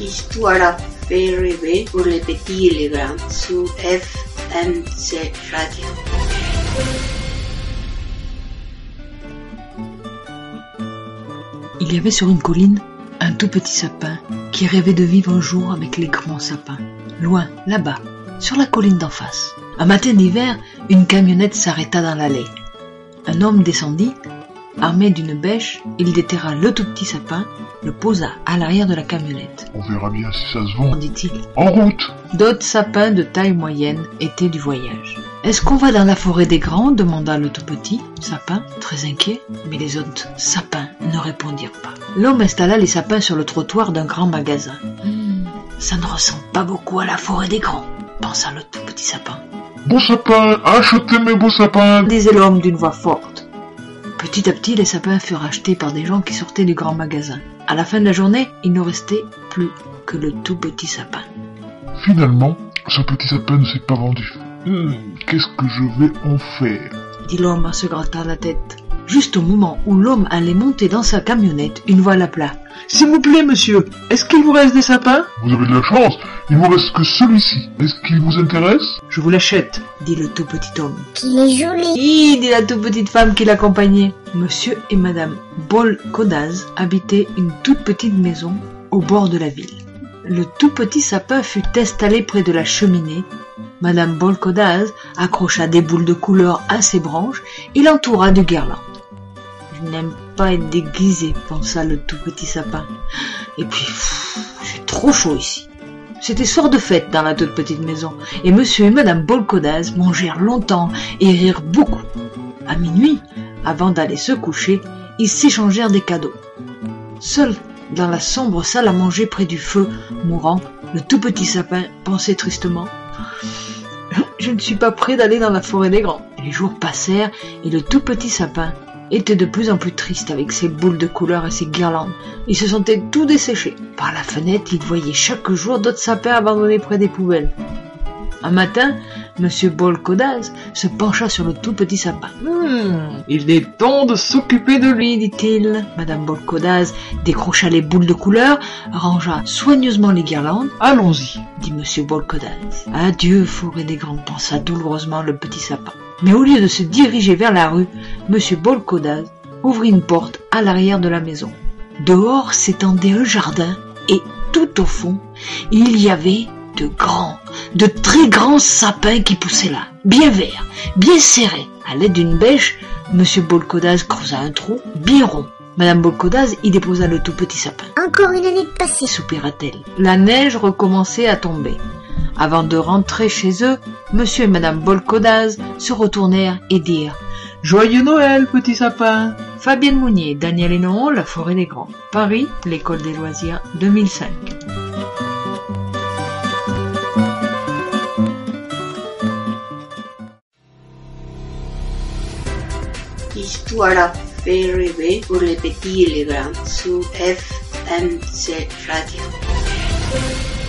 Histoire et les grands Radio. Il y avait sur une colline un tout petit sapin qui rêvait de vivre un jour avec les grands sapins. Loin, là-bas, sur la colline d'en face. Un matin d'hiver, une camionnette s'arrêta dans l'allée. Un homme descendit, armé d'une bêche, il déterra le tout petit sapin, le posa à l'arrière de la camionnette. On verra bien si ça se vend. dit-il. En route D'autres sapins de taille moyenne étaient du voyage. Est-ce qu'on va dans la forêt des grands? demanda le tout petit sapin, très inquiet, mais les autres sapins ne répondirent pas. L'homme installa les sapins sur le trottoir d'un grand magasin. Hmm, ça ne ressemble pas beaucoup à la forêt des grands, pensa le tout petit sapin. Beau sapin, achetez mes beaux sapins disait l'homme d'une voix forte. Petit à petit, les sapins furent achetés par des gens qui sortaient du grand magasin. À la fin de la journée, il ne restait plus que le tout petit sapin. Finalement, ce petit sapin ne s'est pas vendu. Hmm, qu'est-ce que je vais en faire? Dit l'homme en se grattant la tête. Juste au moment où l'homme allait monter dans sa camionnette, une voix l'appela. S'il vous plaît, monsieur, est-ce qu'il vous reste des sapins? Vous avez de la chance, il ne vous reste que celui-ci. Est-ce qu'il vous intéresse? Je vous l'achète, dit le tout petit homme. Qu'il est joli Hi, dit la toute petite femme qui l'accompagnait. Monsieur et madame Bol Kodaz habitaient une toute petite maison au bord de la ville. Le tout petit sapin fut installé près de la cheminée. Madame Bolkodaz accrocha des boules de couleur à ses branches et l'entoura de guirlandes. N'aime pas être déguisé, pensa le tout petit sapin. Et puis, j'ai trop chaud ici. C'était soir de fête dans la toute petite maison, et monsieur et madame Bolkodaz mangèrent longtemps et rirent beaucoup. À minuit, avant d'aller se coucher, ils s'échangèrent des cadeaux. Seul dans la sombre salle à manger près du feu, mourant, le tout petit sapin pensait tristement Je ne suis pas prêt d'aller dans la forêt des grands. Les jours passèrent et le tout petit sapin était de plus en plus triste avec ses boules de couleur et ses guirlandes. Il se sentait tout desséché. Par la fenêtre, il voyait chaque jour d'autres sapins abandonnés près des poubelles. Un matin, Monsieur Bolkodaz se pencha sur le tout petit sapin. Hmm, il est temps de s'occuper de lui, dit-il. Madame Bolkodaz décrocha les boules de couleur, rangea soigneusement les guirlandes. Allons-y, dit Monsieur Bolkodaz. Adieu, forêt des grands, pensa douloureusement le petit sapin. Mais au lieu de se diriger vers la rue, Monsieur Bolkodaz ouvrit une porte à l'arrière de la maison. Dehors s'étendait un jardin et tout au fond, il y avait de grands, de très grands sapins qui poussaient là, bien verts, bien serrés. À l'aide d'une bêche, Monsieur Bolkodaz creusa un trou bien rond. Madame Bolkodaz y déposa le tout petit sapin. Encore une année de passée, soupira-t-elle. La neige recommençait à tomber. Avant de rentrer chez eux, Monsieur et Madame Bolkodaz se retournèrent et dirent Joyeux Noël, petit sapin Fabienne Mounier, Daniel Hénon, La Forêt des Grands. Paris, l'École des loisirs, 2005. Histoire fait rêver pour les petits et les grands sur FMC Radio.